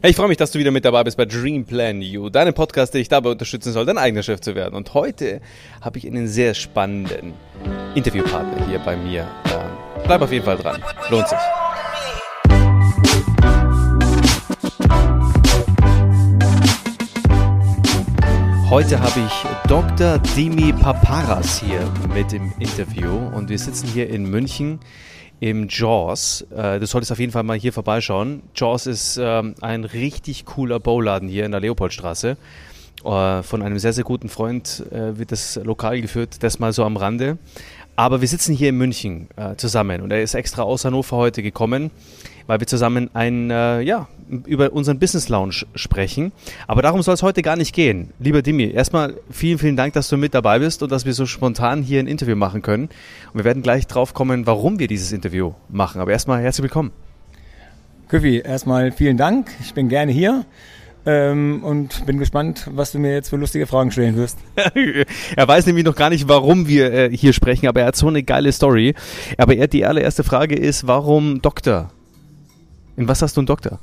Hey, ich freue mich, dass du wieder mit dabei bist bei Dream Plan You, deinem Podcast, der dich dabei unterstützen soll, dein eigener Chef zu werden. Und heute habe ich einen sehr spannenden Interviewpartner hier bei mir. Ähm, bleib auf jeden Fall dran. Lohnt sich. Heute habe ich Dr. Dimi Paparas hier mit im Interview und wir sitzen hier in München im Jaws. Äh, du solltest auf jeden Fall mal hier vorbeischauen. Jaws ist ähm, ein richtig cooler Bauladen hier in der Leopoldstraße. Äh, von einem sehr, sehr guten Freund äh, wird das Lokal geführt, das mal so am Rande. Aber wir sitzen hier in München äh, zusammen und er ist extra aus Hannover heute gekommen, weil wir zusammen ein, äh, ja, über unseren Business Lounge sprechen. Aber darum soll es heute gar nicht gehen. Lieber Dimi, erstmal vielen, vielen Dank, dass du mit dabei bist und dass wir so spontan hier ein Interview machen können. Und wir werden gleich drauf kommen, warum wir dieses Interview machen. Aber erstmal herzlich willkommen. Küffi, erstmal vielen Dank. Ich bin gerne hier. Ähm, und bin gespannt, was du mir jetzt für lustige Fragen stellen wirst. er weiß nämlich noch gar nicht, warum wir äh, hier sprechen, aber er hat so eine geile Story. Aber er, die allererste Frage ist, warum Doktor? In was hast du einen Doktor?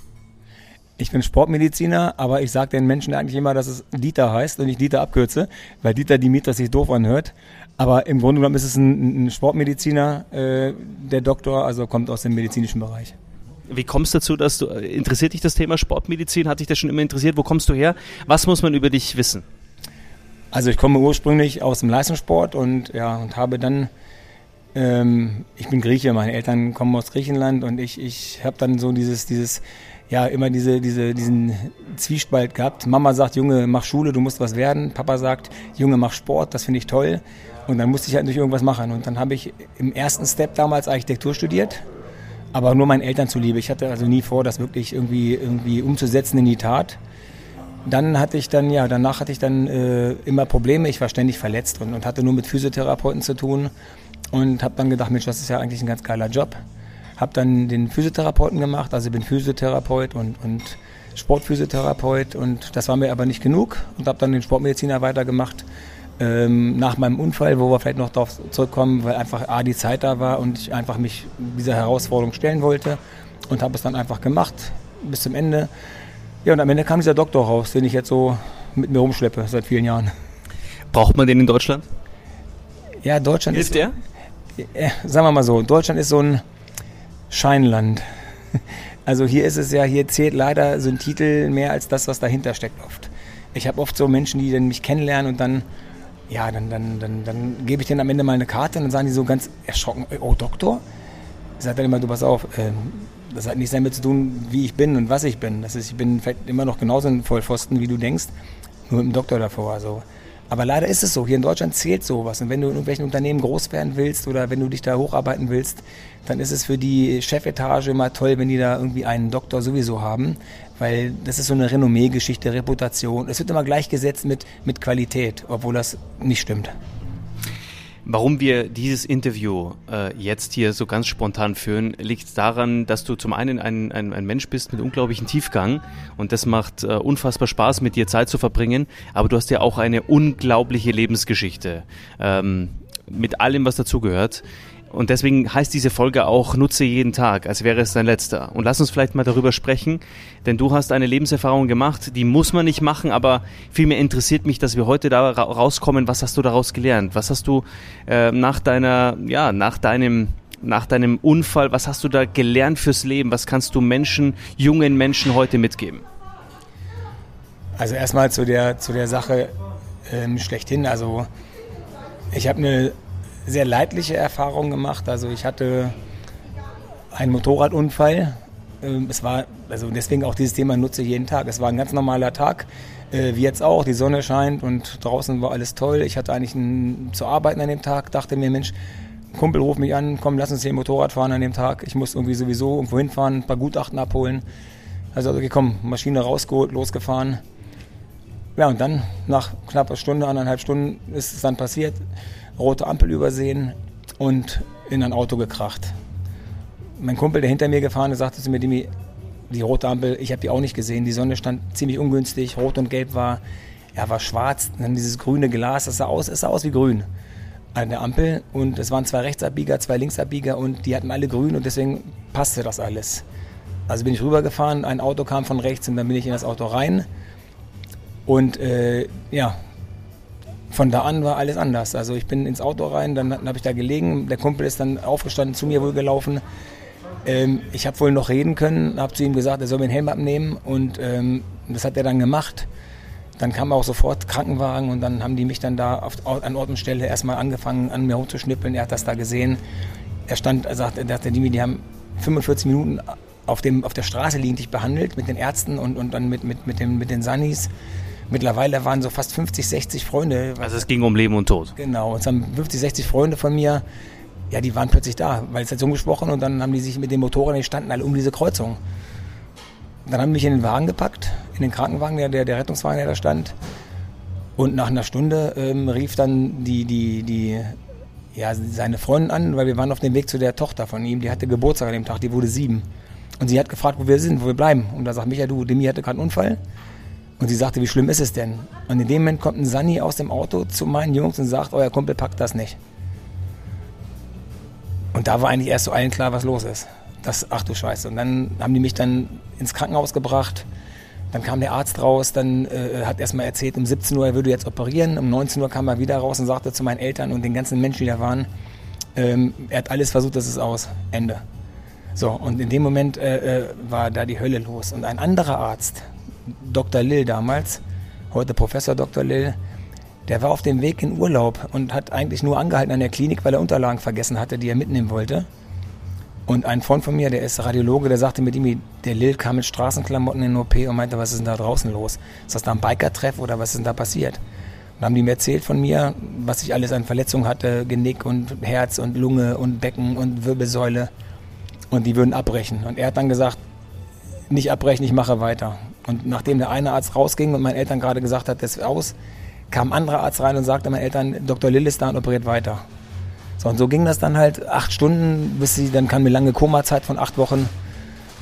Ich bin Sportmediziner, aber ich sage den Menschen eigentlich immer, dass es Dieter heißt und ich Dieter abkürze, weil Dieter Dimitri sich doof anhört. Aber im Grunde genommen ist es ein, ein Sportmediziner, äh, der Doktor, also kommt aus dem medizinischen Bereich. Wie kommst du dazu, dass du, interessiert dich das Thema Sportmedizin? Hat dich das schon immer interessiert? Wo kommst du her? Was muss man über dich wissen? Also ich komme ursprünglich aus dem Leistungssport und ja, und habe dann ähm, ich bin Grieche, meine Eltern kommen aus Griechenland und ich, ich habe dann so dieses, dieses ja immer diese, diese, diesen Zwiespalt gehabt. Mama sagt, Junge, mach Schule, du musst was werden. Papa sagt, Junge, mach Sport, das finde ich toll. Und dann musste ich halt natürlich irgendwas machen. Und dann habe ich im ersten Step damals Architektur studiert, aber nur meinen Eltern zuliebe. Ich hatte also nie vor, das wirklich irgendwie, irgendwie umzusetzen in die Tat. Dann hatte ich dann, ja, danach hatte ich dann äh, immer Probleme. Ich war ständig verletzt und, und hatte nur mit Physiotherapeuten zu tun und habe dann gedacht, Mensch, das ist ja eigentlich ein ganz geiler Job. Habe dann den Physiotherapeuten gemacht, also bin Physiotherapeut und, und Sportphysiotherapeut und das war mir aber nicht genug und habe dann den Sportmediziner weitergemacht. Ähm, nach meinem Unfall, wo wir vielleicht noch darauf zurückkommen, weil einfach A, die Zeit da war und ich einfach mich dieser Herausforderung stellen wollte und habe es dann einfach gemacht bis zum Ende. Ja, und am Ende kam dieser Doktor raus, den ich jetzt so mit mir rumschleppe seit vielen Jahren. Braucht man den in Deutschland? Ja, Deutschland Hilft ist. der? Äh, sagen wir mal so, Deutschland ist so ein Scheinland. Also hier ist es ja, hier zählt leider so ein Titel mehr als das, was dahinter steckt oft. Ich habe oft so Menschen, die dann mich kennenlernen und dann, ja, dann, dann, dann, dann gebe ich denen am Ende mal eine Karte und dann sagen die so ganz erschrocken, oh Doktor? Ich sage dann immer, du pass auf, ähm, das hat nichts damit zu tun, wie ich bin und was ich bin. Das ist, ich bin vielleicht immer noch genauso ein Vollpfosten, wie du denkst, nur mit dem Doktor davor. Also aber leider ist es so, hier in Deutschland zählt sowas. Und wenn du in irgendwelchen Unternehmen groß werden willst oder wenn du dich da hocharbeiten willst, dann ist es für die Chefetage immer toll, wenn die da irgendwie einen Doktor sowieso haben, weil das ist so eine Renommee-Geschichte, Reputation. Es wird immer gleichgesetzt mit, mit Qualität, obwohl das nicht stimmt. Warum wir dieses Interview äh, jetzt hier so ganz spontan führen, liegt daran, dass du zum einen ein, ein, ein Mensch bist mit unglaublichem Tiefgang und das macht äh, unfassbar Spaß, mit dir Zeit zu verbringen, aber du hast ja auch eine unglaubliche Lebensgeschichte ähm, mit allem, was dazugehört. Und deswegen heißt diese Folge auch Nutze jeden Tag, als wäre es dein letzter. Und lass uns vielleicht mal darüber sprechen, denn du hast eine Lebenserfahrung gemacht, die muss man nicht machen, aber vielmehr interessiert mich, dass wir heute da rauskommen. Was hast du daraus gelernt? Was hast du äh, nach deiner, ja, nach deinem nach deinem Unfall, was hast du da gelernt fürs Leben? Was kannst du Menschen, jungen Menschen heute mitgeben? Also erstmal zu der, zu der Sache ähm, schlechthin. Also ich habe eine sehr leidliche Erfahrung gemacht. Also ich hatte einen Motorradunfall. Ähm, es war, also deswegen auch dieses Thema nutze jeden Tag. Es war ein ganz normaler Tag, äh, wie jetzt auch. Die Sonne scheint und draußen war alles toll. Ich hatte eigentlich ein, zu arbeiten an dem Tag, dachte mir, Mensch, ein Kumpel ruft mich an, komm, lass uns hier Motorrad fahren an dem Tag. Ich muss irgendwie sowieso irgendwo hinfahren, ein paar Gutachten abholen. Also okay, komm, Maschine rausgeholt, losgefahren. Ja, und dann nach knapp einer Stunde, anderthalb Stunden ist es dann passiert rote Ampel übersehen und in ein Auto gekracht. Mein Kumpel, der hinter mir gefahren ist, sagte zu mir, die, die rote Ampel, ich habe die auch nicht gesehen. Die Sonne stand ziemlich ungünstig, rot und gelb war, ja, war schwarz. Und dann dieses grüne Glas, das sah aus, es sah aus wie grün an der Ampel. Und es waren zwei Rechtsabbieger, zwei Linksabbieger und die hatten alle grün und deswegen passte das alles. Also bin ich rübergefahren, ein Auto kam von rechts und dann bin ich in das Auto rein. Und äh, ja, von da an war alles anders. Also ich bin ins Auto rein, dann, habe ich da gelegen. Der Kumpel ist dann aufgestanden, zu mir wohl gelaufen. Ähm, ich habe wohl noch reden können, habe zu ihm gesagt, er soll mir den Helm abnehmen und ähm, das hat er dann gemacht. Dann kam auch sofort Krankenwagen und dann haben die mich dann da auf, an Ort und Stelle erstmal angefangen, an mir hochzuschnippeln. Er hat das da gesehen. Er stand, er sagte, er dachte, die, die haben 45 Minuten auf, dem, auf der Straße liegend dich behandelt mit den Ärzten und, und dann mit, mit, mit, dem, mit den Sunnis. Mittlerweile waren so fast 50, 60 Freunde. Also es ging um Leben und Tod. Genau, es haben 50, 60 Freunde von mir, ja, die waren plötzlich da, weil es hat so umgesprochen und dann haben die sich mit den Motorrädern, die standen alle um diese Kreuzung. Dann haben die mich in den Wagen gepackt, in den Krankenwagen, der, der, der Rettungswagen, der da stand. Und nach einer Stunde ähm, rief dann die, die, die, ja, seine Freundin an, weil wir waren auf dem Weg zu der Tochter von ihm, die hatte Geburtstag an dem Tag, die wurde sieben. Und sie hat gefragt, wo wir sind, wo wir bleiben. Und da sagt Micha, du, Demi hatte gerade einen Unfall. Und sie sagte, wie schlimm ist es denn? Und in dem Moment kommt ein Sani aus dem Auto zu meinen Jungs und sagt, euer Kumpel packt das nicht. Und da war eigentlich erst so allen klar, was los ist. Das, ach du Scheiße. Und dann haben die mich dann ins Krankenhaus gebracht. Dann kam der Arzt raus, dann äh, hat erstmal erzählt, um 17 Uhr er würde jetzt operieren. Um 19 Uhr kam er wieder raus und sagte zu meinen Eltern und den ganzen Menschen, die da waren, ähm, er hat alles versucht, das ist aus. Ende. So, und in dem Moment äh, äh, war da die Hölle los. Und ein anderer Arzt, Dr. Lill damals, heute Professor Dr. Lill, der war auf dem Weg in Urlaub und hat eigentlich nur angehalten an der Klinik, weil er Unterlagen vergessen hatte, die er mitnehmen wollte. Und ein Freund von mir, der ist Radiologe, der sagte mit ihm, der Lil kam mit Straßenklamotten in den OP und meinte, was ist denn da draußen los? Ist das da ein Biker-Treff oder was ist denn da passiert? Und dann haben die mir erzählt von mir, was ich alles an Verletzungen hatte, Genick und Herz und Lunge und Becken und Wirbelsäule. Und die würden abbrechen. Und er hat dann gesagt, nicht abbrechen, ich mache weiter. Und nachdem der eine Arzt rausging und meinen Eltern gerade gesagt hat, das ist aus, kam ein anderer Arzt rein und sagte meinen Eltern, Dr. Lill ist da und operiert weiter. So, und so ging das dann halt acht Stunden, bis sie, dann kam eine lange Komazeit von acht Wochen.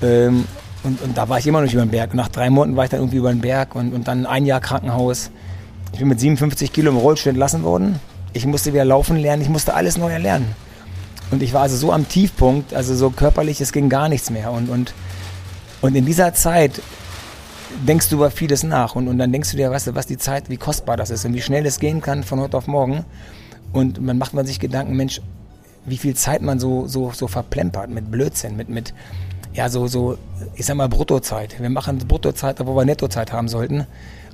Ähm, und, und, da war ich immer noch nicht über den Berg. Und nach drei Monaten war ich dann irgendwie über den Berg und, und dann ein Jahr Krankenhaus. Ich bin mit 57 Kilo im Rollstuhl entlassen worden. Ich musste wieder laufen lernen, ich musste alles neu erlernen. Und ich war also so am Tiefpunkt, also so körperlich, es ging gar nichts mehr. Und, und, und in dieser Zeit denkst du über vieles nach. Und, und dann denkst du dir, weißt du, was die Zeit, wie kostbar das ist und wie schnell es gehen kann von heute auf morgen. Und man macht man sich Gedanken, Mensch, wie viel Zeit man so, so, so verplempert mit Blödsinn, mit, mit, ja, so, so, ich sag mal, Bruttozeit. Wir machen Bruttozeit, wo wir Nettozeit haben sollten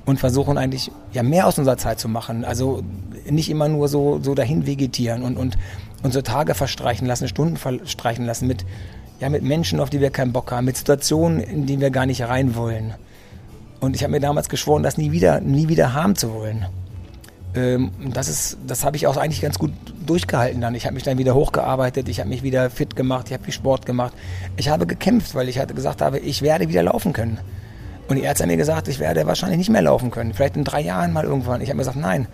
und versuchen eigentlich, ja, mehr aus unserer Zeit zu machen. Also nicht immer nur so, so dahin vegetieren und, und unsere Tage verstreichen lassen, Stunden verstreichen lassen mit, ja, mit Menschen, auf die wir keinen Bock haben, mit Situationen, in die wir gar nicht rein wollen. Und ich habe mir damals geschworen, das nie wieder, nie wieder haben zu wollen. Ähm, das ist, das habe ich auch eigentlich ganz gut durchgehalten dann. Ich habe mich dann wieder hochgearbeitet, ich habe mich wieder fit gemacht, ich habe viel Sport gemacht. Ich habe gekämpft, weil ich hatte gesagt habe, ich werde wieder laufen können. Und die Ärzte haben mir gesagt, ich werde wahrscheinlich nicht mehr laufen können. Vielleicht in drei Jahren mal irgendwann. Ich habe mir gesagt, nein,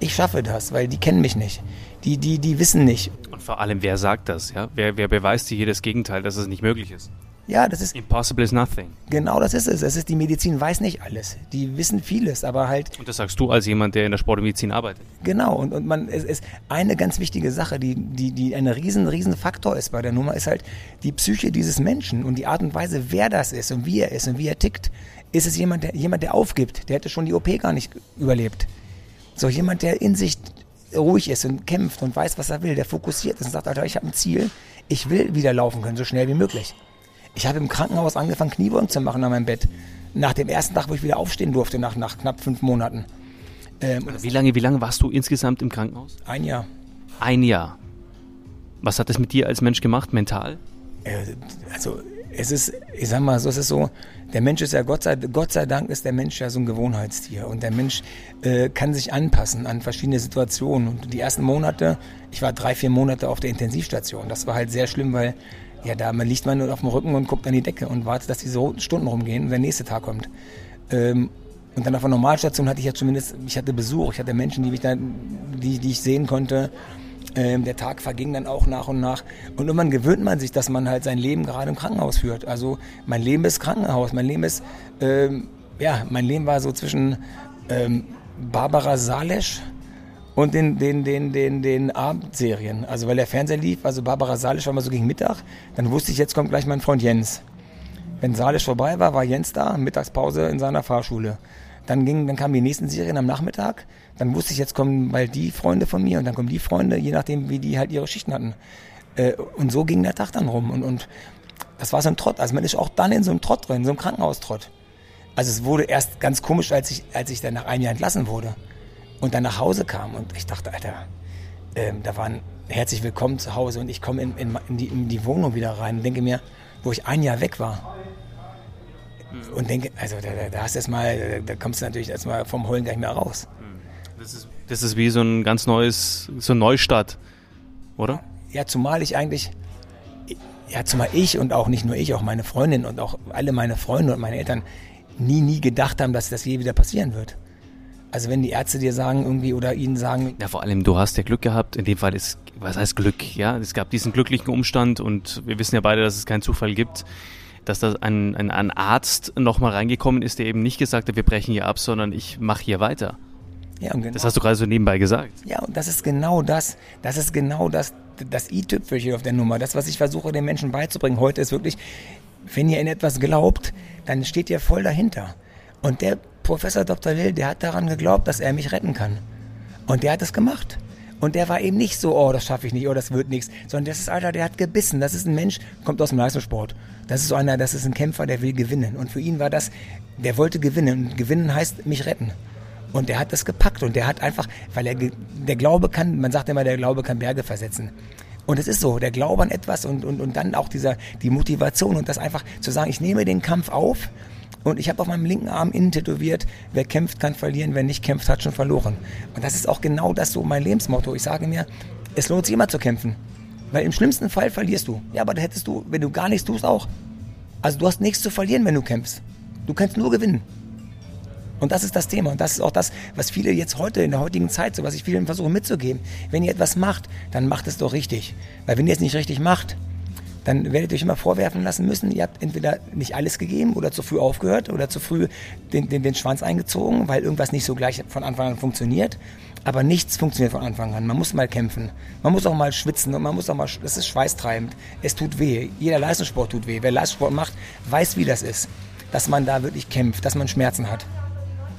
ich schaffe das, weil die kennen mich nicht. Die, die, die wissen nicht. Und vor allem, wer sagt das? Ja? Wer, wer beweist dir hier das Gegenteil, dass es nicht möglich ist? Ja, das ist. Impossible is nothing. Genau, das ist es. Es ist die Medizin weiß nicht alles. Die wissen vieles, aber halt. Und das sagst du als jemand, der in der Sportmedizin arbeitet. Genau. Und, und man es ist eine ganz wichtige Sache, die die die ein riesen riesen Faktor ist bei der Nummer, ist halt die Psyche dieses Menschen und die Art und Weise, wer das ist und wie er ist und wie er tickt. Ist es jemand, der jemand, der aufgibt? Der hätte schon die OP gar nicht überlebt. So jemand, der in sich ruhig ist und kämpft und weiß, was er will, der fokussiert ist und sagt, Alter, ich habe ein Ziel, ich will wieder laufen können, so schnell wie möglich. Ich habe im Krankenhaus angefangen, Kniebeugen zu machen an meinem Bett. Nach dem ersten Tag, wo ich wieder aufstehen durfte, nach, nach knapp fünf Monaten. Ähm, wie, lange, wie lange warst du insgesamt im Krankenhaus? Ein Jahr. Ein Jahr. Was hat das mit dir als Mensch gemacht, mental? Äh, also, es ist, ich sag mal so, es ist so, der Mensch ist ja, Gott sei, Gott sei Dank ist der Mensch ja so ein Gewohnheitstier und der Mensch äh, kann sich anpassen an verschiedene Situationen. Und die ersten Monate, ich war drei, vier Monate auf der Intensivstation. Das war halt sehr schlimm, weil ja, da liegt man auf dem Rücken und guckt an die Decke und wartet, dass diese Stunden rumgehen und der nächste Tag kommt. Ähm, und dann auf der Normalstation hatte ich ja zumindest, ich hatte Besuch, ich hatte Menschen, die, mich dann, die, die ich sehen konnte. Ähm, der Tag verging dann auch nach und nach. Und irgendwann gewöhnt man sich, dass man halt sein Leben gerade im Krankenhaus führt. Also mein Leben ist Krankenhaus, mein Leben ist, ähm, ja, mein Leben war so zwischen ähm, Barbara Salesch, und den, den, den, den, den Abendserien. Also weil der Fernseher lief, also Barbara Salisch war mal so gegen Mittag, dann wusste ich, jetzt kommt gleich mein Freund Jens. Wenn Salisch vorbei war, war Jens da, Mittagspause in seiner Fahrschule. Dann, ging, dann kamen die nächsten Serien am Nachmittag. Dann wusste ich, jetzt kommen bald die Freunde von mir und dann kommen die Freunde, je nachdem, wie die halt ihre Schichten hatten. Äh, und so ging der Tag dann rum. Und, und das war so ein Trott. Also man ist auch dann in so einem Trott drin, so einem Krankenhaustrott. Also es wurde erst ganz komisch, als ich, als ich dann nach einem Jahr entlassen wurde und dann nach Hause kam. Und ich dachte, Alter, ähm, da waren herzlich willkommen zu Hause und ich komme in, in, in, die, in die Wohnung wieder rein und denke mir, wo ich ein Jahr weg war. Mhm. Und denke, also da, da hast du erstmal, da kommst du natürlich erstmal vom Heulen gleich mehr raus. Mhm. Das ist, das ist wie so ein ganz neues, so ein Neustart, oder? Ja, zumal ich eigentlich, ja, zumal ich und auch nicht nur ich, auch meine Freundin und auch alle meine Freunde und meine Eltern nie, nie gedacht haben, dass das je wieder passieren wird. Also wenn die Ärzte dir sagen irgendwie oder ihnen sagen. Ja, vor allem, du hast ja Glück gehabt. In dem Fall ist, was heißt Glück? Ja, es gab diesen glücklichen Umstand und wir wissen ja beide, dass es keinen Zufall gibt, dass da ein, ein, ein Arzt nochmal reingekommen ist, der eben nicht gesagt hat, wir brechen hier ab, sondern ich mache hier weiter. Ja, und genau. Das hast du gerade so nebenbei gesagt. Ja, und das ist genau das. Das ist genau das, das i-Tüpfelchen auf der Nummer. Das, was ich versuche, den Menschen beizubringen heute, ist wirklich, wenn ihr in etwas glaubt, dann steht ihr voll dahinter. Und der Professor Dr. Lill, der hat daran geglaubt, dass er mich retten kann. Und der hat es gemacht. Und der war eben nicht so, oh, das schaffe ich nicht, oh, das wird nichts, sondern das ist Alter, der hat gebissen. Das ist ein Mensch, kommt aus dem Leistungssport. Das ist so einer, das ist ein Kämpfer, der will gewinnen. Und für ihn war das, der wollte gewinnen. Und gewinnen heißt mich retten. Und der hat das gepackt und der hat einfach, weil er, der Glaube kann, man sagt immer, der Glaube kann Berge versetzen. Und es ist so, der Glaube an etwas und, und, und dann auch dieser, die Motivation und das einfach zu sagen, ich nehme den Kampf auf und ich habe auf meinem linken Arm innen tätowiert, wer kämpft, kann verlieren, wer nicht kämpft, hat schon verloren. Und das ist auch genau das so mein Lebensmotto. Ich sage mir, es lohnt sich immer zu kämpfen. Weil im schlimmsten Fall verlierst du. Ja, aber da hättest du, wenn du gar nichts tust, auch. Also du hast nichts zu verlieren, wenn du kämpfst. Du kannst nur gewinnen. Und das ist das Thema. Und das ist auch das, was viele jetzt heute in der heutigen Zeit, so was ich vielen versuche mitzugeben. Wenn ihr etwas macht, dann macht es doch richtig. Weil wenn ihr es nicht richtig macht, dann werdet ihr euch immer vorwerfen lassen müssen, ihr habt entweder nicht alles gegeben oder zu früh aufgehört oder zu früh den, den, den Schwanz eingezogen, weil irgendwas nicht so gleich von Anfang an funktioniert. Aber nichts funktioniert von Anfang an. Man muss mal kämpfen. Man muss auch mal schwitzen und man muss auch mal, das ist schweißtreibend. Es tut weh. Jeder Leistungssport tut weh. Wer Leistungssport macht, weiß, wie das ist. Dass man da wirklich kämpft, dass man Schmerzen hat.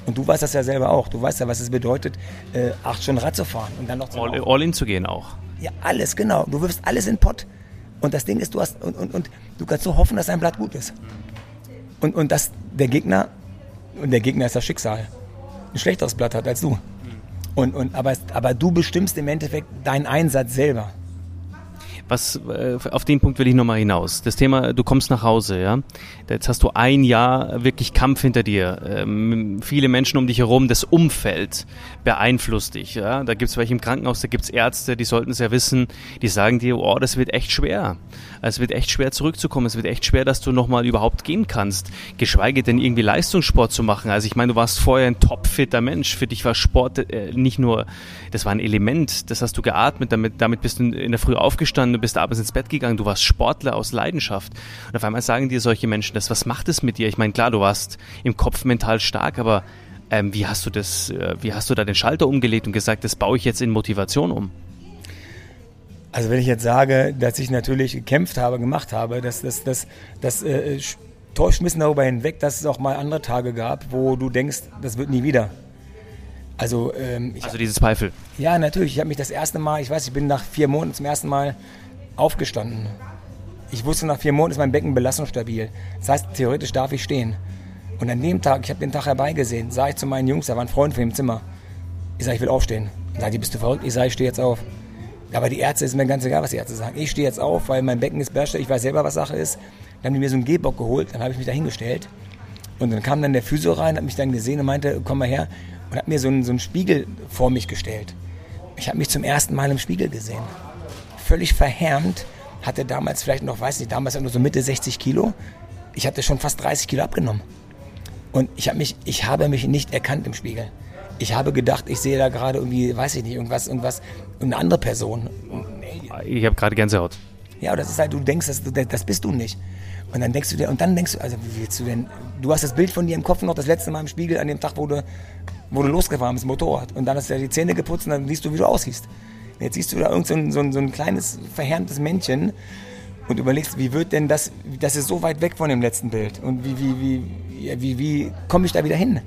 Und du weißt das ja selber auch. Du weißt ja, was es bedeutet, äh, acht Stunden Rad zu fahren und dann noch zu all, all in zu gehen auch. Ja, alles, genau. Du wirfst alles in den Pott. Und das Ding ist, du hast, und, und, und du kannst so hoffen, dass dein Blatt gut ist. Und, und dass der Gegner, und der Gegner ist das Schicksal, ein schlechteres Blatt hat als du. Und, und, aber, aber du bestimmst im Endeffekt deinen Einsatz selber was äh, auf den Punkt will ich nochmal hinaus. Das Thema, du kommst nach Hause, ja. Jetzt hast du ein Jahr wirklich Kampf hinter dir. Ähm, viele Menschen um dich herum, das Umfeld beeinflusst dich. Ja? Da gibt's welche im Krankenhaus, da gibt's Ärzte, die sollten es ja wissen, die sagen dir, oh, das wird echt schwer. Es wird echt schwer zurückzukommen, es wird echt schwer, dass du nochmal überhaupt gehen kannst. Geschweige denn irgendwie Leistungssport zu machen. Also ich meine, du warst vorher ein topfitter Mensch. Für dich war Sport äh, nicht nur, das war ein Element, das hast du geatmet, damit, damit bist du in der Früh aufgestanden du bist abends ins Bett gegangen, du warst Sportler aus Leidenschaft. Und auf einmal sagen dir solche Menschen das, was macht es mit dir? Ich meine, klar, du warst im Kopf mental stark, aber ähm, wie hast du das, äh, wie hast du da den Schalter umgelegt und gesagt, das baue ich jetzt in Motivation um? Also wenn ich jetzt sage, dass ich natürlich gekämpft habe, gemacht habe, das, das, das, das äh, täuscht ein bisschen darüber hinweg, dass es auch mal andere Tage gab, wo du denkst, das wird nie wieder. Also, ähm, also diese Zweifel. Ja, natürlich. Ich habe mich das erste Mal, ich weiß, ich bin nach vier Monaten zum ersten Mal aufgestanden. Ich wusste, nach vier Monaten ist mein Becken belastungsstabil. Das heißt, theoretisch darf ich stehen. Und an dem Tag, ich habe den Tag herbeigesehen, sah ich zu meinen Jungs, da war ein Freund von im Zimmer. Ich sage, ich will aufstehen. Dann sage die, bist du verrückt? Ich sage, ich stehe jetzt auf. Aber die Ärzte ist mir ganz egal, was die Ärzte sagen. Ich stehe jetzt auf, weil mein Becken ist bärster, ich weiß selber, was Sache ist. Dann haben die mir so einen Gehbock geholt, dann habe ich mich da hingestellt. Und dann kam dann der Physio rein, hat mich dann gesehen und meinte, komm mal her. Und hat mir so einen, so einen Spiegel vor mich gestellt. Ich habe mich zum ersten Mal im Spiegel gesehen völlig verhärmt, hatte damals vielleicht noch, weiß nicht, damals nur so Mitte 60 Kilo. Ich hatte schon fast 30 Kilo abgenommen. Und ich habe mich, ich habe mich nicht erkannt im Spiegel. Ich habe gedacht, ich sehe da gerade irgendwie, weiß ich nicht, irgendwas, irgendwas, eine andere Person. Ich habe gerade Gänsehaut. Ja, das ist halt, du denkst, das, das bist du nicht. Und dann denkst du dir, und dann denkst du, also wie willst du denn, du hast das Bild von dir im Kopf noch das letzte Mal im Spiegel an dem Tag, wo du, wo du losgefahren bist, Motorrad. Und dann hast du ja die Zähne geputzt und dann siehst du, wie du aussiehst. Jetzt siehst du da irgend so ein, so ein, so ein kleines, verhärmtes Männchen. und überlegst, wie wird denn das, das ist so weit weg von dem letzten Bild und wie, wie, wie, wie, wie komme ich da wieder hin?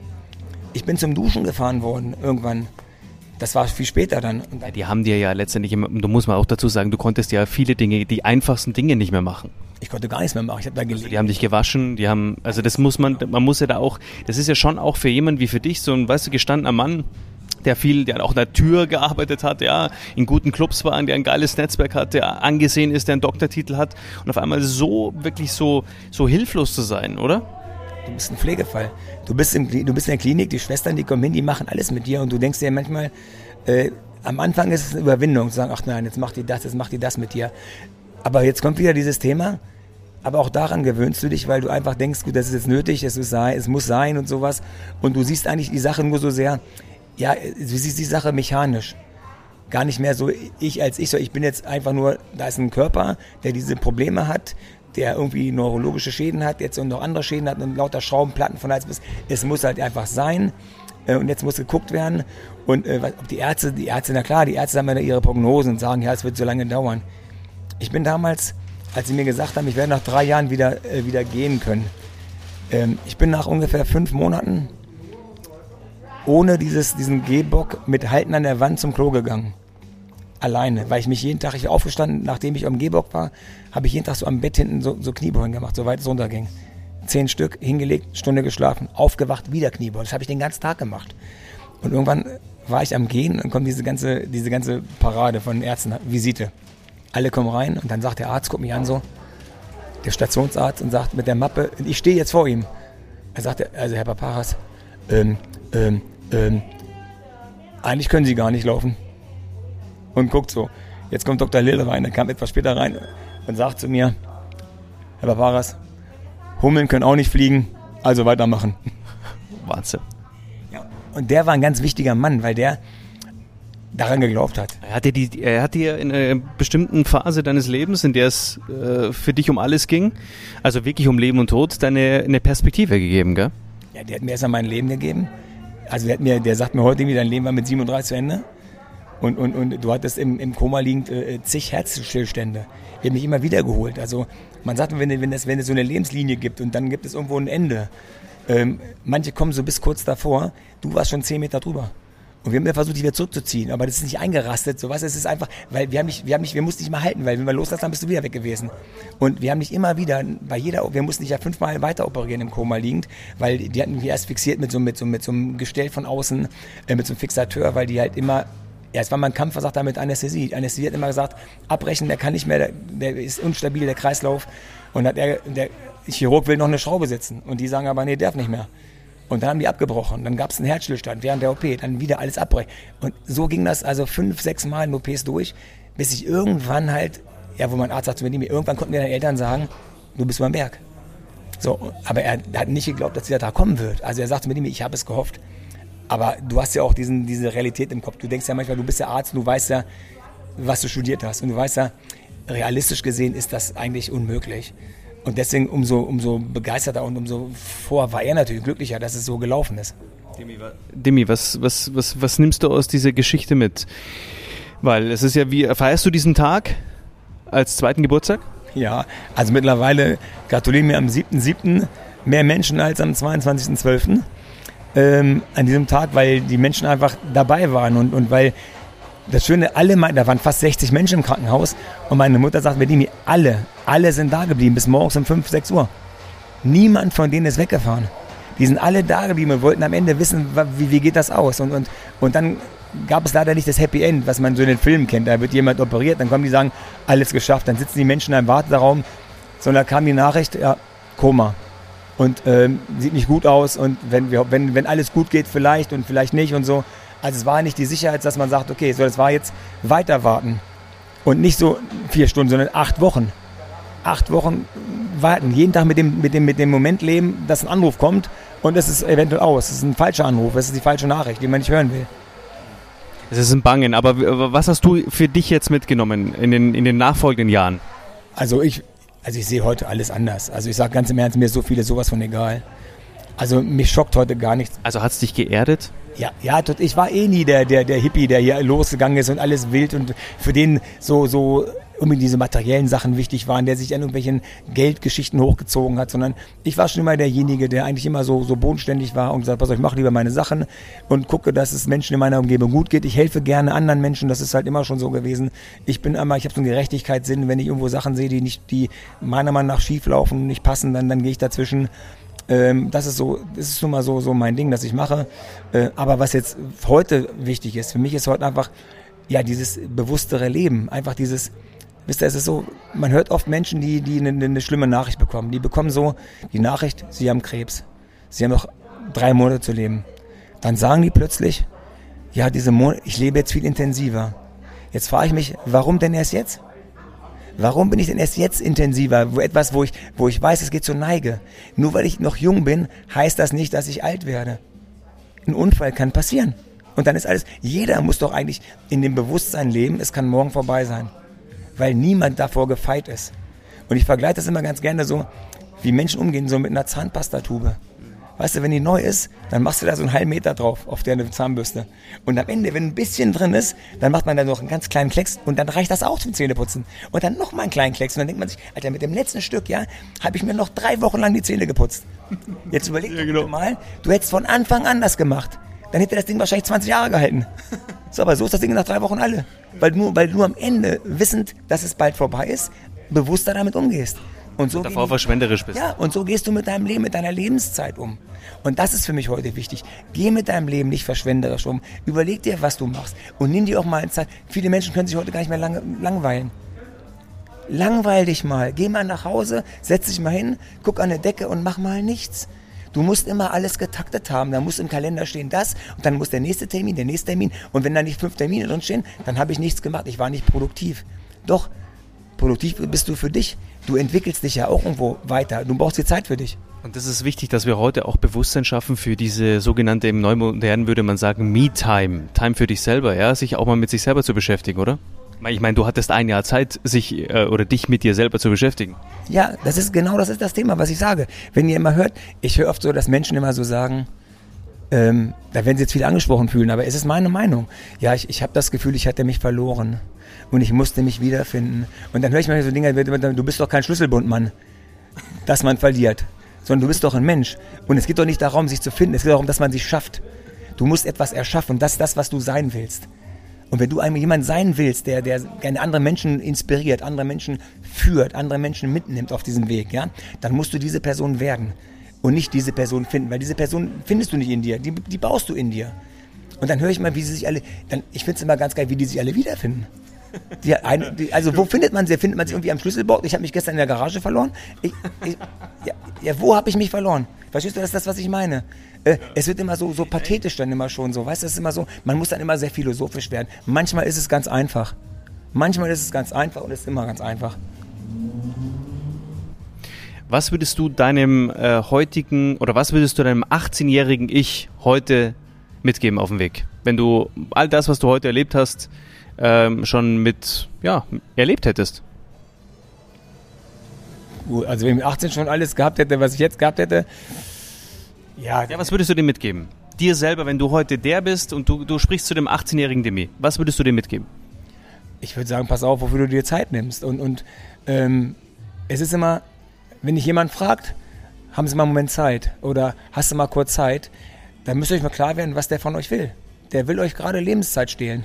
Ich bin zum Duschen gefahren worden irgendwann. Das war viel später dann. Ja, die haben dir ja letztendlich, immer, du musst mal auch dazu sagen, du konntest ja viele Dinge, die einfachsten Dinge nicht mehr machen. Ich konnte gar nichts mehr machen. Ich habe da gelegen. Also die haben dich gewaschen, die haben, also das muss man, man muss ja da auch, das ist ja schon auch für jemanden wie für dich so ein, weißt du, gestandener Mann, der viel, der auch in der Tür gearbeitet hat, ja, in guten Clubs war, der ein geiles Netzwerk hat, der angesehen ist, der einen Doktortitel hat und auf einmal so, wirklich so, so hilflos zu sein, oder? Du bist ein Pflegefall. Du bist, im, du bist in der Klinik, die Schwestern, die kommen hin, die machen alles mit dir und du denkst dir manchmal, äh, am Anfang ist es eine Überwindung, zu sagen, ach nein, jetzt macht die das, jetzt macht die das mit dir. Aber jetzt kommt wieder dieses Thema, aber auch daran gewöhnst du dich, weil du einfach denkst, gut, das ist jetzt nötig, es, ist, es muss sein und sowas. Und du siehst eigentlich die Sache nur so sehr, ja, du siehst die Sache mechanisch. Gar nicht mehr so ich als ich, so ich bin jetzt einfach nur, da ist ein Körper, der diese Probleme hat, der irgendwie neurologische Schäden hat, jetzt noch andere Schäden hat und lauter Schraubenplatten von Hals bis. Es muss halt einfach sein. Äh, und jetzt muss geguckt werden. Und äh, ob die Ärzte, die Ärzte, na klar, die Ärzte haben ja ihre Prognosen und sagen, ja, es wird so lange dauern. Ich bin damals, als sie mir gesagt haben, ich werde nach drei Jahren wieder, äh, wieder gehen können. Ähm, ich bin nach ungefähr fünf Monaten ohne dieses, diesen Gehbock mit Halten an der Wand zum Klo gegangen alleine, weil ich mich jeden Tag, ich aufgestanden, nachdem ich am Gehbock war, habe ich jeden Tag so am Bett hinten so, so Kniebeugen gemacht, so weit es runterging. Zehn Stück, hingelegt, Stunde geschlafen, aufgewacht, wieder Kniebeugen. Das habe ich den ganzen Tag gemacht. Und irgendwann war ich am Gehen und kommt diese ganze, diese ganze Parade von Ärzten, Visite. Alle kommen rein und dann sagt der Arzt, guckt mich an so, der Stationsarzt und sagt mit der Mappe, ich stehe jetzt vor ihm. Er sagt, also Herr Paparas, ähm, ähm, ähm, eigentlich können Sie gar nicht laufen und guckt so. Jetzt kommt Dr. Lill rein, der kam etwas später rein und sagt zu mir, Herr Barbaras, Hummeln können auch nicht fliegen, also weitermachen. Wahnsinn. Ja, und der war ein ganz wichtiger Mann, weil der daran geglaubt hat. Er hat dir, die, er hat dir in einer bestimmten Phase deines Lebens, in der es äh, für dich um alles ging, also wirklich um Leben und Tod, deine eine Perspektive gegeben, gell? Ja, der hat mir erstmal mein Leben gegeben. Also der, hat mir, der sagt mir heute irgendwie, dein Leben war mit 37 zu Ende. Und, und, und du hattest im, im Koma liegend äh, zig Herzstillstände. Die haben mich immer wieder geholt. Also man sagt, wenn, wenn, es, wenn es so eine Lebenslinie gibt und dann gibt es irgendwo ein Ende. Ähm, manche kommen so bis kurz davor, du warst schon zehn Meter drüber. Und wir haben ja versucht, dich wieder zurückzuziehen, aber das ist nicht eingerastet, so was. Es ist einfach, weil wir haben nicht, wir haben nicht, wir mussten dich mal halten, weil wenn wir loslassen, dann bist du wieder weg gewesen. Und wir haben dich immer wieder, bei jeder, wir mussten dich ja fünfmal weiter operieren im Koma liegend, weil die hatten mich erst fixiert mit so, mit so, mit so einem Gestell von außen, äh, mit so einem Fixateur, weil die halt immer ja, es war mein Kampf, sagt er mit Anästhesie. Anästhesie hat immer gesagt, abbrechen, der kann nicht mehr, der, der ist unstabil, der Kreislauf. Und hat er, der Chirurg will noch eine Schraube setzen. Und die sagen aber, nee, darf nicht mehr. Und dann haben die abgebrochen. Dann gab es einen Herzstillstand während der OP. Dann wieder alles abbrechen. Und so ging das also fünf, sechs Mal in OPs durch, bis ich irgendwann halt, ja, wo mein Arzt sagte mir, irgendwann konnten mir deine Eltern sagen, du bist beim Berg. So, aber er hat nicht geglaubt, dass dieser Tag kommen wird. Also er sagte mir, ich habe es gehofft. Aber du hast ja auch diesen, diese Realität im Kopf. Du denkst ja manchmal, du bist ja Arzt und du weißt ja, was du studiert hast. Und du weißt ja, realistisch gesehen ist das eigentlich unmöglich. Und deswegen umso, umso begeisterter und umso vor war er natürlich glücklicher, dass es so gelaufen ist. Demi, was, was, was, was nimmst du aus dieser Geschichte mit? Weil es ist ja wie, feierst du diesen Tag als zweiten Geburtstag? Ja, also mittlerweile gratulieren mir am 7.7. mehr Menschen als am 22.12 ähm, an diesem Tag, weil die Menschen einfach dabei waren und, und weil das Schöne, alle, da waren fast 60 Menschen im Krankenhaus und meine Mutter sagt, Bedimi, alle, alle sind da geblieben bis morgens um 5, 6 Uhr. Niemand von denen ist weggefahren. Die sind alle da geblieben und wollten am Ende wissen, wie, wie geht das aus. Und, und, und dann gab es leider nicht das Happy End, was man so in den Filmen kennt. Da wird jemand operiert, dann kommen die sagen, alles geschafft. Dann sitzen die Menschen in einem Warteraum, sondern kam die Nachricht, ja, Koma und ähm, sieht nicht gut aus und wenn, wir, wenn, wenn alles gut geht, vielleicht und vielleicht nicht und so. Also es war nicht die Sicherheit, dass man sagt, okay, so das war jetzt weiter warten und nicht so vier Stunden, sondern acht Wochen. Acht Wochen warten, jeden Tag mit dem, mit dem, mit dem Moment leben, dass ein Anruf kommt und es ist eventuell aus. Es ist ein falscher Anruf, es ist die falsche Nachricht, die man nicht hören will. Es ist ein Bangen, aber was hast du für dich jetzt mitgenommen in den, in den nachfolgenden Jahren? Also ich, also ich sehe heute alles anders. Also ich sage ganz im Ernst, mir ist so vieles sowas von egal. Also mich schockt heute gar nichts. Also hat es dich geerdet? Ja, ja, ich war eh nie der, der, der Hippie, der hier losgegangen ist und alles wild und für den so, so unbedingt diese materiellen Sachen wichtig waren, der sich an irgendwelchen Geldgeschichten hochgezogen hat, sondern ich war schon immer derjenige, der eigentlich immer so, so bodenständig war und gesagt, pass auf, ich mache lieber meine Sachen und gucke, dass es Menschen in meiner Umgebung gut geht. Ich helfe gerne anderen Menschen, das ist halt immer schon so gewesen. Ich bin immer, ich habe so einen Gerechtigkeitssinn, wenn ich irgendwo Sachen sehe, die nicht, die meiner Meinung nach schief laufen, nicht passen, dann, dann gehe ich dazwischen. Ähm, das ist so, das ist nun mal so, so mein Ding, das ich mache. Äh, aber was jetzt heute wichtig ist, für mich ist heute einfach, ja, dieses bewusstere Leben, einfach dieses, Wisst ihr, es ist so, man hört oft Menschen, die, die eine, eine schlimme Nachricht bekommen. Die bekommen so die Nachricht, sie haben Krebs. Sie haben noch drei Monate zu leben. Dann sagen die plötzlich, ja, diese Monate, ich lebe jetzt viel intensiver. Jetzt frage ich mich, warum denn erst jetzt? Warum bin ich denn erst jetzt intensiver? Wo etwas, wo ich, wo ich weiß, es geht zur Neige. Nur weil ich noch jung bin, heißt das nicht, dass ich alt werde. Ein Unfall kann passieren. Und dann ist alles, jeder muss doch eigentlich in dem Bewusstsein leben, es kann morgen vorbei sein weil niemand davor gefeit ist. Und ich vergleiche das immer ganz gerne so, wie Menschen umgehen, so mit einer Zahnpastatube. Weißt du, wenn die neu ist, dann machst du da so einen halben Meter drauf auf der Zahnbürste. Und am Ende, wenn ein bisschen drin ist, dann macht man da noch einen ganz kleinen Klecks und dann reicht das auch zum Zähneputzen. Und dann noch mal einen kleinen Klecks und dann denkt man sich, Alter, mit dem letzten Stück, ja, habe ich mir noch drei Wochen lang die Zähne geputzt. Jetzt überleg ja, genau. mal, du hättest von Anfang an das gemacht. Dann hätte das Ding wahrscheinlich 20 Jahre gehalten. So, aber so ist das Ding nach drei Wochen alle. Weil du, weil du am Ende, wissend, dass es bald vorbei ist, bewusster damit umgehst. Und so davor verschwenderisch bist. Ja, und so gehst du mit deinem Leben, mit deiner Lebenszeit um. Und das ist für mich heute wichtig. Geh mit deinem Leben nicht verschwenderisch um. Überleg dir, was du machst. Und nimm dir auch mal Zeit. Viele Menschen können sich heute gar nicht mehr lang, langweilen. Langweil dich mal. Geh mal nach Hause, setz dich mal hin, guck an der Decke und mach mal nichts. Du musst immer alles getaktet haben. Da muss im Kalender stehen das und dann muss der nächste Termin, der nächste Termin. Und wenn da nicht fünf Termine drin stehen, dann habe ich nichts gemacht. Ich war nicht produktiv. Doch, produktiv bist du für dich. Du entwickelst dich ja auch irgendwo weiter. Du brauchst die Zeit für dich. Und das ist wichtig, dass wir heute auch Bewusstsein schaffen für diese sogenannte, im Neumodernen würde man sagen, Me-Time. Time für dich selber, ja, sich auch mal mit sich selber zu beschäftigen, oder? Ich meine, du hattest ein Jahr Zeit, sich äh, oder dich mit dir selber zu beschäftigen. Ja, das ist genau das ist das Thema, was ich sage. Wenn ihr immer hört, ich höre oft so, dass Menschen immer so sagen, ähm, da werden sie jetzt viel angesprochen fühlen, aber es ist meine Meinung. Ja, ich, ich habe das Gefühl, ich hatte mich verloren und ich musste mich wiederfinden. Und dann höre ich manchmal so Dinge, du bist doch kein Schlüsselbundmann, dass man verliert, sondern du bist doch ein Mensch. Und es geht doch nicht darum, sich zu finden, es geht darum, dass man sich schafft. Du musst etwas erschaffen das ist das, was du sein willst. Und wenn du einmal jemand sein willst, der, der gerne andere Menschen inspiriert, andere Menschen führt, andere Menschen mitnimmt auf diesem Weg, ja, dann musst du diese Person werden und nicht diese Person finden, weil diese Person findest du nicht in dir, die, die baust du in dir. Und dann höre ich mal, wie sie sich alle, dann, ich finde es immer ganz geil, wie die sich alle wiederfinden. Die, eine, die, also wo findet man sie? Findet man sie irgendwie am Schlüsselbord? Ich habe mich gestern in der Garage verloren. Ich, ich, ja, ja, wo habe ich mich verloren? Verstehst du, das ist das, was ich meine? Äh, es wird immer so, so pathetisch dann immer schon so. Weißt du, es ist immer so, man muss dann immer sehr philosophisch werden. Manchmal ist es ganz einfach. Manchmal ist es ganz einfach und es ist immer ganz einfach. Was würdest du deinem äh, heutigen oder was würdest du deinem 18-jährigen Ich heute mitgeben auf dem Weg? Wenn du all das, was du heute erlebt hast, ähm, schon mit ja, erlebt hättest? Also wenn ich mit 18 schon alles gehabt hätte, was ich jetzt gehabt hätte, ja. Ja, was würdest du dem mitgeben? Dir selber, wenn du heute der bist und du, du sprichst zu dem 18-jährigen Demi, was würdest du dem mitgeben? Ich würde sagen, pass auf, wofür du dir Zeit nimmst. Und, und ähm, es ist immer, wenn dich jemand fragt, haben Sie mal einen Moment Zeit oder hast du mal kurz Zeit, dann müsst ihr euch mal klar werden, was der von euch will. Der will euch gerade Lebenszeit stehlen.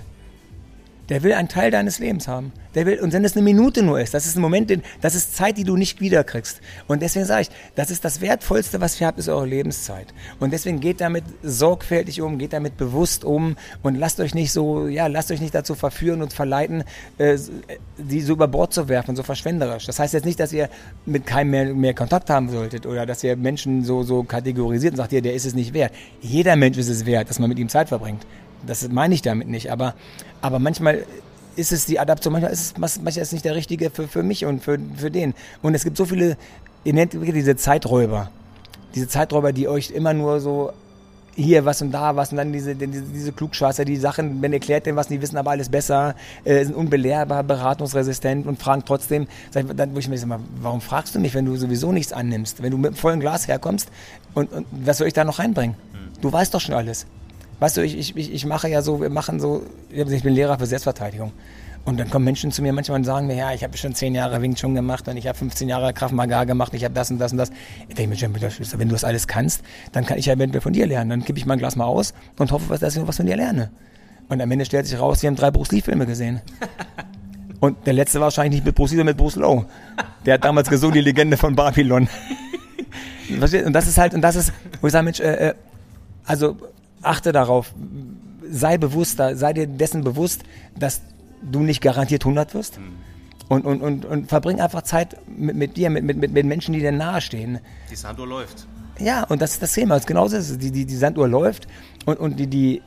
Der will einen Teil deines Lebens haben. Der will, und wenn es eine Minute nur ist, das ist ein Moment, das ist Zeit, die du nicht wiederkriegst. Und deswegen sage ich, das ist das Wertvollste, was ihr habt, ist eure Lebenszeit. Und deswegen geht damit sorgfältig um, geht damit bewusst um und lasst euch nicht so, ja, lasst euch nicht dazu verführen und verleiten, äh, die so über Bord zu werfen, so verschwenderisch. Das heißt jetzt nicht, dass ihr mit keinem mehr, mehr Kontakt haben solltet oder dass ihr Menschen so, so kategorisiert und sagt, ihr, der ist es nicht wert. Jeder Mensch ist es wert, dass man mit ihm Zeit verbringt. Das meine ich damit nicht. Aber, aber manchmal ist es die Adaption, manchmal ist es, manchmal ist es nicht der richtige für, für mich und für, für den. Und es gibt so viele, ihr nennt diese Zeiträuber. Diese Zeiträuber, die euch immer nur so hier was und da was und dann diese, diese, diese Klugscheißer, die Sachen, wenn erklärt denen was, die wissen aber alles besser, äh, sind unbelehrbar, beratungsresistent und fragen trotzdem, sag ich, dann, wo ich mir sage, warum fragst du mich, wenn du sowieso nichts annimmst, wenn du mit einem vollen Glas herkommst und, und was soll ich da noch reinbringen? Hm. Du weißt doch schon alles. Weißt du, ich, ich, ich mache ja so, wir machen so, ich bin Lehrer für Selbstverteidigung. Und dann kommen Menschen zu mir manchmal und sagen mir, ja, ich habe schon zehn Jahre Wing Chun gemacht und ich habe 15 Jahre Kraft Maga gemacht, ich habe das und das und das. Ich denke mir, wenn du das alles kannst, dann kann ich ja eventuell von dir lernen. Dann gebe ich mein Glas mal aus und hoffe, dass ich was von dir lerne. Und am Ende stellt sich raus, sie haben drei Bruce Lee-Filme gesehen. Und der letzte wahrscheinlich nicht mit Bruce Lee, sondern mit Bruce Lowe. Der hat damals gesungen, die Legende von Babylon. Und das ist halt, und das ist, wo ich sage, Mensch, äh, äh, also achte darauf, sei bewusster, sei dir dessen bewusst, dass du nicht garantiert 100 wirst. Mhm. Und, und, und, und verbring einfach Zeit mit, mit dir, mit, mit, mit Menschen, die dir nahestehen. Die Sanduhr läuft. Ja, und das ist das Thema. Genauso ist es. Die, die, die Sanduhr läuft und, und die, die,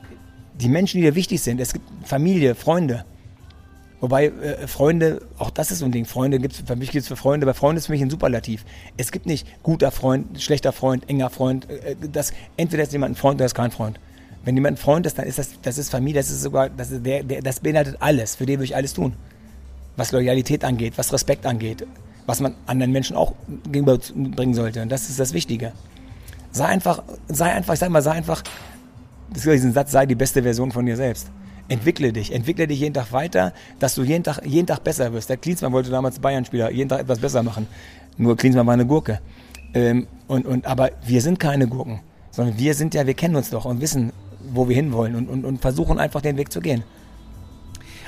die Menschen, die dir wichtig sind. Es gibt Familie, Freunde. Wobei äh, Freunde, auch das ist so ein Ding. Freunde gibt es, für mich gibt es für Freunde, bei Freunde ist für mich ein Superlativ. Es gibt nicht guter Freund, schlechter Freund, enger Freund. Äh, das, entweder ist jemand ein Freund oder ist kein Freund. Wenn jemand ein Freund ist, dann ist das, das ist Familie, das ist sogar, das, ist der, der, das beinhaltet alles. Für den würde ich alles tun. Was Loyalität angeht, was Respekt angeht, was man anderen Menschen auch gegenüberbringen sollte. Und das ist das Wichtige. Sei einfach, sei einfach, ich sag mal, sei einfach, das ist diesen Satz, sei die beste Version von dir selbst. Entwickle dich, entwickle dich jeden Tag weiter, dass du jeden Tag, jeden Tag besser wirst. Der Klinsmann wollte damals Bayern-Spieler jeden Tag etwas besser machen. Nur Klinsmann war eine Gurke. Ähm, und, und, aber wir sind keine Gurken, sondern wir sind ja, wir kennen uns doch und wissen, wo wir hinwollen und, und, und versuchen einfach den Weg zu gehen.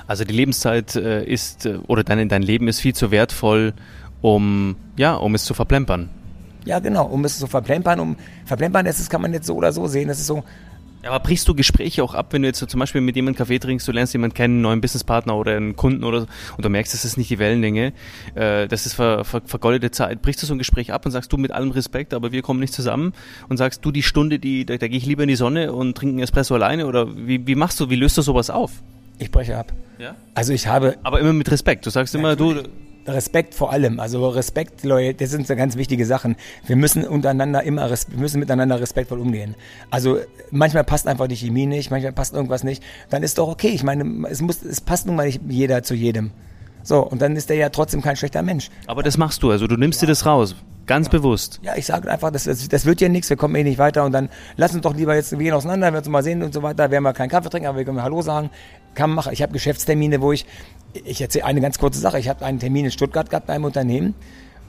Also die Lebenszeit äh, ist, äh, oder dein, dein Leben ist viel zu wertvoll, um, ja, um es zu verplempern. Ja, genau, um es zu verplempern. Um, verplempern, das ist, kann man jetzt so oder so sehen. Das ist so, aber brichst du Gespräche auch ab, wenn du jetzt so zum Beispiel mit jemandem Kaffee trinkst, du lernst jemanden kennen, einen neuen Businesspartner oder einen Kunden oder und du merkst, das ist nicht die Wellenlänge, äh, das ist ver, ver, vergoldete Zeit. Brichst du so ein Gespräch ab und sagst du mit allem Respekt, aber wir kommen nicht zusammen und sagst du die Stunde, die da, da gehe ich lieber in die Sonne und trinke einen Espresso alleine oder wie, wie machst du, wie löst du sowas auf? Ich breche ab. Ja? Also ich habe. Aber immer mit Respekt. Du sagst immer, du Respekt vor allem. Also Respekt, Leute, das sind ganz wichtige Sachen. Wir müssen untereinander immer, wir müssen miteinander respektvoll umgehen. Also manchmal passt einfach die Chemie nicht, manchmal passt irgendwas nicht. Dann ist doch okay. Ich meine, es muss, es passt nun mal nicht jeder zu jedem. So, und dann ist der ja trotzdem kein schlechter Mensch. Aber das machst du, also du nimmst ja. dir das raus. Ganz ja. bewusst. Ja, ich sage einfach, das, das, das, wird ja nichts, wir kommen eh nicht weiter und dann lass uns doch lieber jetzt, wir gehen auseinander, wir uns mal sehen und so weiter, werden wir keinen Kaffee trinken, aber wir können Hallo sagen. Kann man machen. Ich habe Geschäftstermine, wo ich ich erzähle eine ganz kurze Sache. Ich habe einen Termin in Stuttgart gehabt bei einem Unternehmen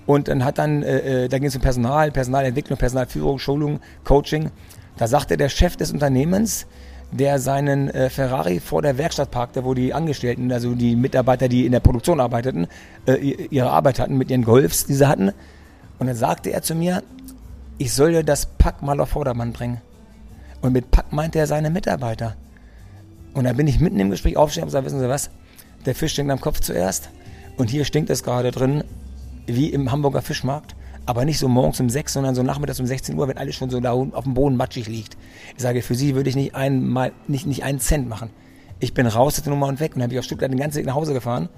und dann hat dann, äh, äh da ging es um Personal, Personalentwicklung, Personalführung, Schulung, Coaching. Da sagte der Chef des Unternehmens, der seinen äh, Ferrari vor der Werkstatt parkte, wo die Angestellten, also die Mitarbeiter, die in der Produktion arbeiteten, äh, ihre Arbeit hatten mit ihren Golfs, die sie hatten. Und dann sagte er zu mir, ich soll dir das Pack mal auf Vordermann bringen. Und mit Pack meinte er seine Mitarbeiter. Und da bin ich mitten im Gespräch aufstehen und gesagt, wissen Sie was, der Fisch stinkt am Kopf zuerst. Und hier stinkt es gerade drin, wie im Hamburger Fischmarkt. Aber nicht so morgens um 6, sondern so nachmittags um 16 Uhr, wenn alles schon so da auf dem Boden matschig liegt. Ich sage, für Sie würde ich nicht, einmal, nicht, nicht einen Cent machen. Ich bin raus, hatte Nummer und weg. Und habe ich aus Stuttgart den ganzen Weg nach Hause gefahren.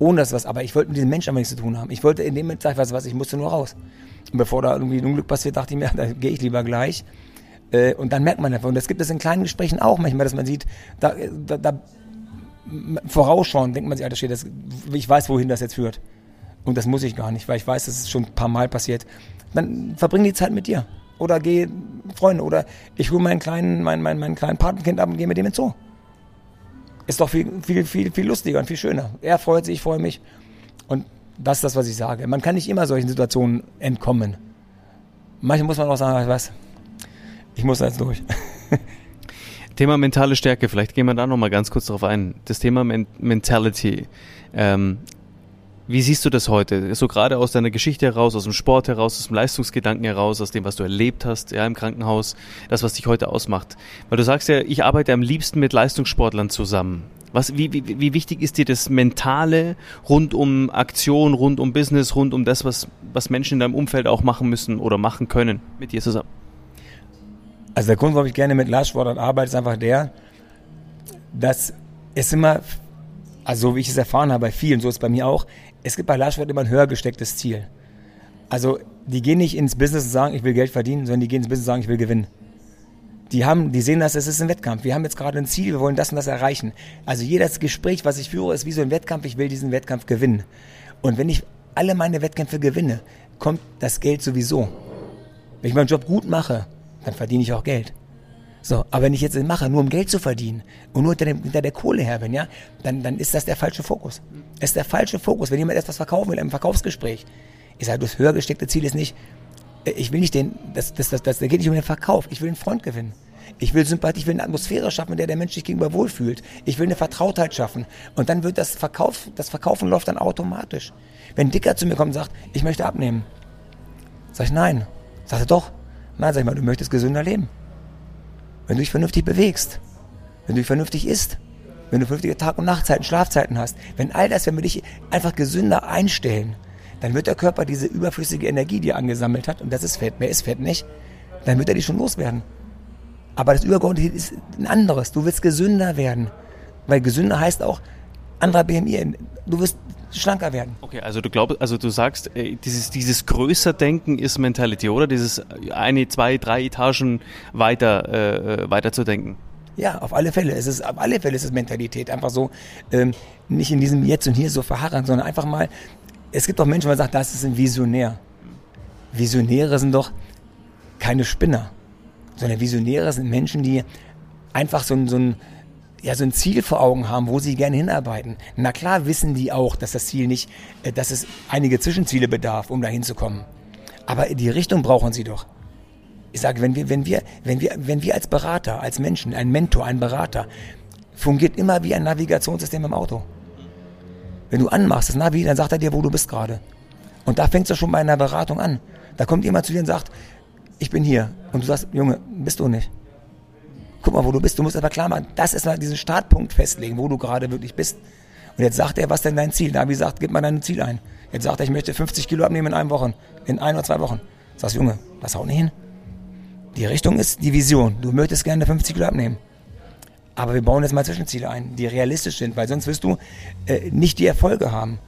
Ohne das was. Aber ich wollte mit diesem Menschen aber nichts zu tun haben. Ich wollte in dem Moment, ich was, was, ich musste nur raus. Und bevor da irgendwie ein Unglück passiert, dachte ich mir, da gehe ich lieber gleich. Äh, und dann merkt man einfach. Und das gibt es in kleinen Gesprächen auch manchmal, dass man sieht, da, da, da vorausschauen, denkt man sich, Alter, steht das, ich weiß, wohin das jetzt führt. Und das muss ich gar nicht, weil ich weiß, dass es schon ein paar Mal passiert. Dann verbring die Zeit mit dir. Oder geh Freunde. Oder ich hole meinen kleinen, mein, mein, mein kleinen Patenkind ab und gehe mit dem ins Zoo. Ist doch viel, viel, viel, viel lustiger und viel schöner. Er freut sich, ich freue mich. Und das ist das, was ich sage. Man kann nicht immer solchen Situationen entkommen. Manchmal muss man auch sagen, was, ich muss da jetzt durch. Thema mentale Stärke, vielleicht gehen wir da nochmal ganz kurz drauf ein. Das Thema Men Mentality. Ähm, wie siehst du das heute? So gerade aus deiner Geschichte heraus, aus dem Sport heraus, aus dem Leistungsgedanken heraus, aus dem, was du erlebt hast, ja, im Krankenhaus, das, was dich heute ausmacht. Weil du sagst ja, ich arbeite am liebsten mit Leistungssportlern zusammen. Was, wie, wie, wie wichtig ist dir das Mentale rund um Aktion, rund um Business, rund um das, was, was Menschen in deinem Umfeld auch machen müssen oder machen können mit dir zusammen? Also der Grund, warum ich gerne mit Leistungssportlern arbeite, ist einfach der, dass es immer, also so wie ich es erfahren habe bei vielen, so ist es bei mir auch, es gibt bei Leistungssport immer ein höher gestecktes Ziel. Also die gehen nicht ins Business und sagen, ich will Geld verdienen, sondern die gehen ins Business und sagen, ich will gewinnen. Die haben, die sehen das, es ist ein Wettkampf. Wir haben jetzt gerade ein Ziel, wir wollen das und das erreichen. Also jedes Gespräch, was ich führe, ist wie so ein Wettkampf. Ich will diesen Wettkampf gewinnen. Und wenn ich alle meine Wettkämpfe gewinne, kommt das Geld sowieso. Wenn ich meinen Job gut mache, dann verdiene ich auch Geld. So, aber wenn ich jetzt mache, nur um Geld zu verdienen und nur hinter, dem, hinter der Kohle her bin, ja, dann, dann ist das der falsche Fokus. Es ist der falsche Fokus. Wenn jemand etwas verkaufen will, im Verkaufsgespräch, ich sage, das höher gesteckte Ziel ist nicht, äh, ich will nicht den, das, das, das, das geht nicht um den Verkauf, ich will einen Freund gewinnen. Ich will Sympathie, ich will eine Atmosphäre schaffen, in der der Mensch sich gegenüber wohlfühlt. Ich will eine Vertrautheit schaffen. Und dann wird das Verkauf, das Verkaufen läuft dann automatisch. Wenn Dicker zu mir kommt und sagt, ich möchte abnehmen, sag ich nein. Sagt er doch. Nein, sag ich mal, du möchtest gesünder leben. Wenn du dich vernünftig bewegst, wenn du dich vernünftig isst, wenn du vernünftige Tag- und Nachtzeiten, Schlafzeiten hast, wenn all das, wenn wir dich einfach gesünder einstellen, dann wird der Körper diese überflüssige Energie, die er angesammelt hat, und das ist Fett, mehr ist Fett nicht, dann wird er die schon loswerden. Aber das Übergeordnete ist ein anderes. Du willst gesünder werden. Weil gesünder heißt auch anderer BMI. Du wirst schlanker werden. Okay, also du glaubst, also du sagst, äh, dieses, dieses größer Denken ist Mentality, oder? Dieses eine, zwei, drei Etagen weiter, äh, weiter zu denken. Ja, auf alle Fälle. Es ist, auf alle Fälle ist es Mentalität. Einfach so, ähm, nicht in diesem Jetzt und Hier so verharren, sondern einfach mal, es gibt auch Menschen, die sagen, das ist ein Visionär. Visionäre sind doch keine Spinner, sondern Visionäre sind Menschen, die einfach so ein, so ein ja, so ein Ziel vor Augen haben, wo sie gerne hinarbeiten. Na klar wissen die auch, dass das Ziel nicht, äh, dass es einige Zwischenziele bedarf, um da hinzukommen. Aber die Richtung brauchen sie doch. Ich sage, wenn wir, wenn wir, wenn wir, wenn wir als Berater, als Menschen, ein Mentor, ein Berater, fungiert immer wie ein Navigationssystem im Auto. Wenn du anmachst, das Navi, dann sagt er dir, wo du bist gerade. Und da fängst du schon bei einer Beratung an. Da kommt jemand zu dir und sagt, ich bin hier. Und du sagst, Junge, bist du nicht guck mal, wo du bist. Du musst aber klar machen, das ist mal diesen Startpunkt festlegen, wo du gerade wirklich bist. Und jetzt sagt er, was denn dein Ziel? Navi sagt, gib mal dein Ziel ein. Jetzt sagt er, ich möchte 50 Kilo abnehmen in einer Woche, in ein oder zwei Wochen. Sagst Junge, das haut nicht hin. Die Richtung ist die Vision. Du möchtest gerne 50 Kilo abnehmen. Aber wir bauen jetzt mal Zwischenziele ein, die realistisch sind, weil sonst wirst du äh, nicht die Erfolge haben.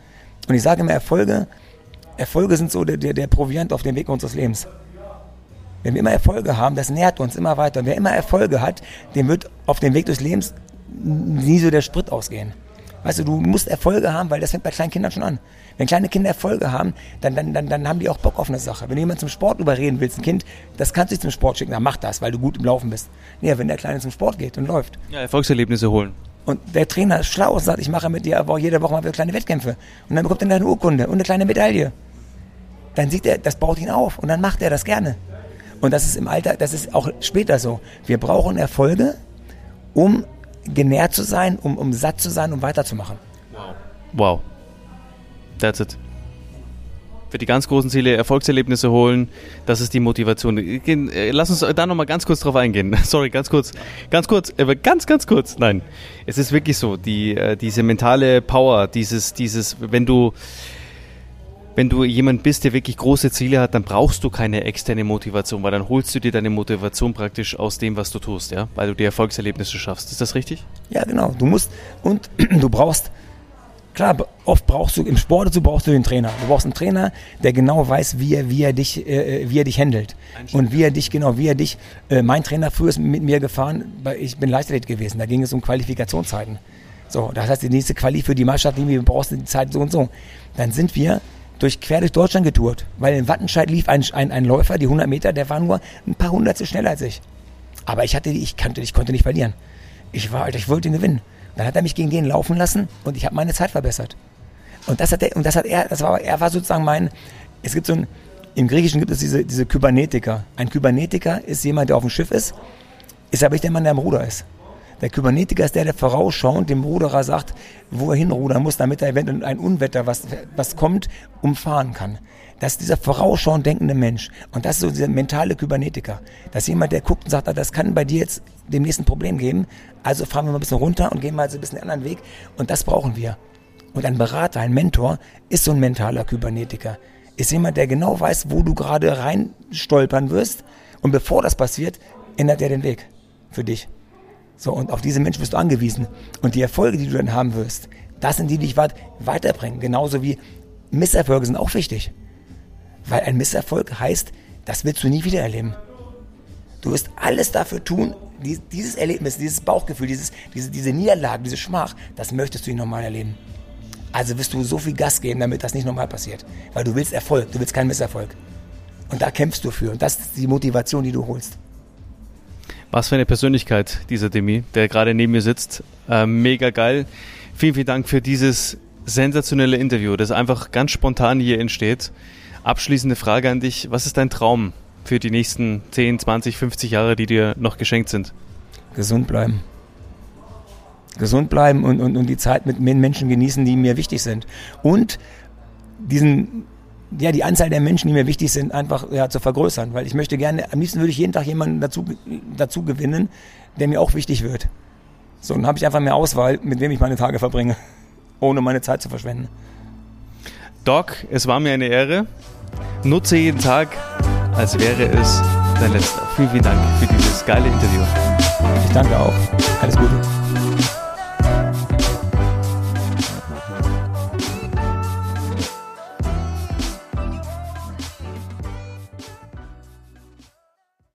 Und ich sage immer, Erfolge, Erfolge sind so der, der, der Proviant auf dem Weg unseres Lebens. Wenn wir immer Erfolge haben, das nährt uns immer weiter. Und wer immer Erfolge hat, dem wird auf dem Weg des Lebens nie so der Sprit ausgehen. Weißt du, du musst Erfolge haben, weil das fängt bei kleinen Kindern schon an. Wenn kleine Kinder Erfolge haben, dann, dann, dann, dann haben die auch Bock auf eine Sache. Wenn du jemanden zum Sport überreden willst, ein Kind, das kannst du nicht zum Sport schicken, dann mach das, weil du gut im Laufen bist. Nee, wenn der Kleine zum Sport geht und läuft. Ja, Erfolgserlebnisse holen. Und der Trainer ist schlau und sagt, ich mache mit dir aber jede Woche mal wieder kleine Wettkämpfe. Und dann bekommt er eine Urkunde und eine kleine Medaille. Dann sieht er, das baut ihn auf und dann macht er das gerne. Und das ist im Alter, das ist auch später so. Wir brauchen Erfolge, um genährt zu sein, um, um satt zu sein, um weiterzumachen. Wow. Wow. That's it. Für die ganz großen Ziele Erfolgserlebnisse holen, das ist die Motivation. Äh, lass uns da nochmal ganz kurz drauf eingehen. Sorry, ganz kurz. Ganz kurz, aber ganz, ganz kurz. Nein. Es ist wirklich so, die, äh, diese mentale Power, dieses, dieses, wenn du, wenn du jemand bist, der wirklich große Ziele hat, dann brauchst du keine externe Motivation, weil dann holst du dir deine Motivation praktisch aus dem, was du tust, ja, weil du die Erfolgserlebnisse schaffst. Ist das richtig? Ja, genau. Du musst und du brauchst klar, oft brauchst du im Sport dazu brauchst du den Trainer. Du brauchst einen Trainer, der genau weiß, wie er, wie er dich, äh, wie er dich handelt und wie er dich genau, wie er dich. Äh, mein Trainer früher ist mit mir gefahren, weil ich bin Leichtathlet gewesen. Da ging es um Qualifikationszeiten. So, das heißt, die nächste Quali für die Mannschaft, die wir brauchst die Zeit so und so. Dann sind wir durch quer durch Deutschland getourt. Weil in Wattenscheid lief ein, ein, ein Läufer, die 100 Meter, der war nur ein paar Hundertstel schneller als ich. Aber ich hatte, ich kannte, ich konnte nicht verlieren. Ich war, Alter, ich wollte ihn gewinnen. Dann hat er mich gegen den laufen lassen und ich habe meine Zeit verbessert. Und das hat er, und das hat er, das war, er war sozusagen mein, es gibt so ein, im Griechischen gibt es diese, diese Kybernetiker. Ein Kybernetiker ist jemand, der auf dem Schiff ist, ist aber nicht der Mann, der am Ruder ist. Der Kybernetiker ist der, der vorausschauend dem Ruderer sagt, wo er hinrudern muss, damit er eventuell ein Unwetter, was, was kommt, umfahren kann. Das ist dieser vorausschauend denkende Mensch. Und das ist so dieser mentale Kybernetiker. Das ist jemand, der guckt und sagt, ah, das kann bei dir jetzt dem nächsten Problem geben. Also fahren wir mal ein bisschen runter und gehen mal so ein bisschen den anderen Weg. Und das brauchen wir. Und ein Berater, ein Mentor ist so ein mentaler Kybernetiker. Ist jemand, der genau weiß, wo du gerade reinstolpern wirst. Und bevor das passiert, ändert er den Weg für dich. So, und auf diese Menschen bist du angewiesen. Und die Erfolge, die du dann haben wirst, das sind die, die dich weiterbringen. Genauso wie Misserfolge sind auch wichtig. Weil ein Misserfolg heißt, das willst du nie wieder erleben. Du wirst alles dafür tun, dieses Erlebnis, dieses Bauchgefühl, dieses, diese, diese Niederlage, diese Schmach, das möchtest du nicht nochmal erleben. Also wirst du so viel Gas geben, damit das nicht nochmal passiert. Weil du willst Erfolg, du willst keinen Misserfolg. Und da kämpfst du für. Und das ist die Motivation, die du holst. Was für eine Persönlichkeit, dieser Demi, der gerade neben mir sitzt. Äh, mega geil. Vielen, vielen Dank für dieses sensationelle Interview, das einfach ganz spontan hier entsteht. Abschließende Frage an dich. Was ist dein Traum für die nächsten 10, 20, 50 Jahre, die dir noch geschenkt sind? Gesund bleiben. Gesund bleiben und, und, und die Zeit mit Menschen genießen, die mir wichtig sind. Und diesen ja, die Anzahl der Menschen, die mir wichtig sind, einfach ja, zu vergrößern. Weil ich möchte gerne, am liebsten würde ich jeden Tag jemanden dazu, dazu gewinnen, der mir auch wichtig wird. So, dann habe ich einfach mehr Auswahl, mit wem ich meine Tage verbringe, ohne meine Zeit zu verschwenden. Doc, es war mir eine Ehre. Nutze jeden Tag, als wäre es dein letzter. Vielen, vielen Dank für dieses geile Interview. Ich danke auch. Alles Gute.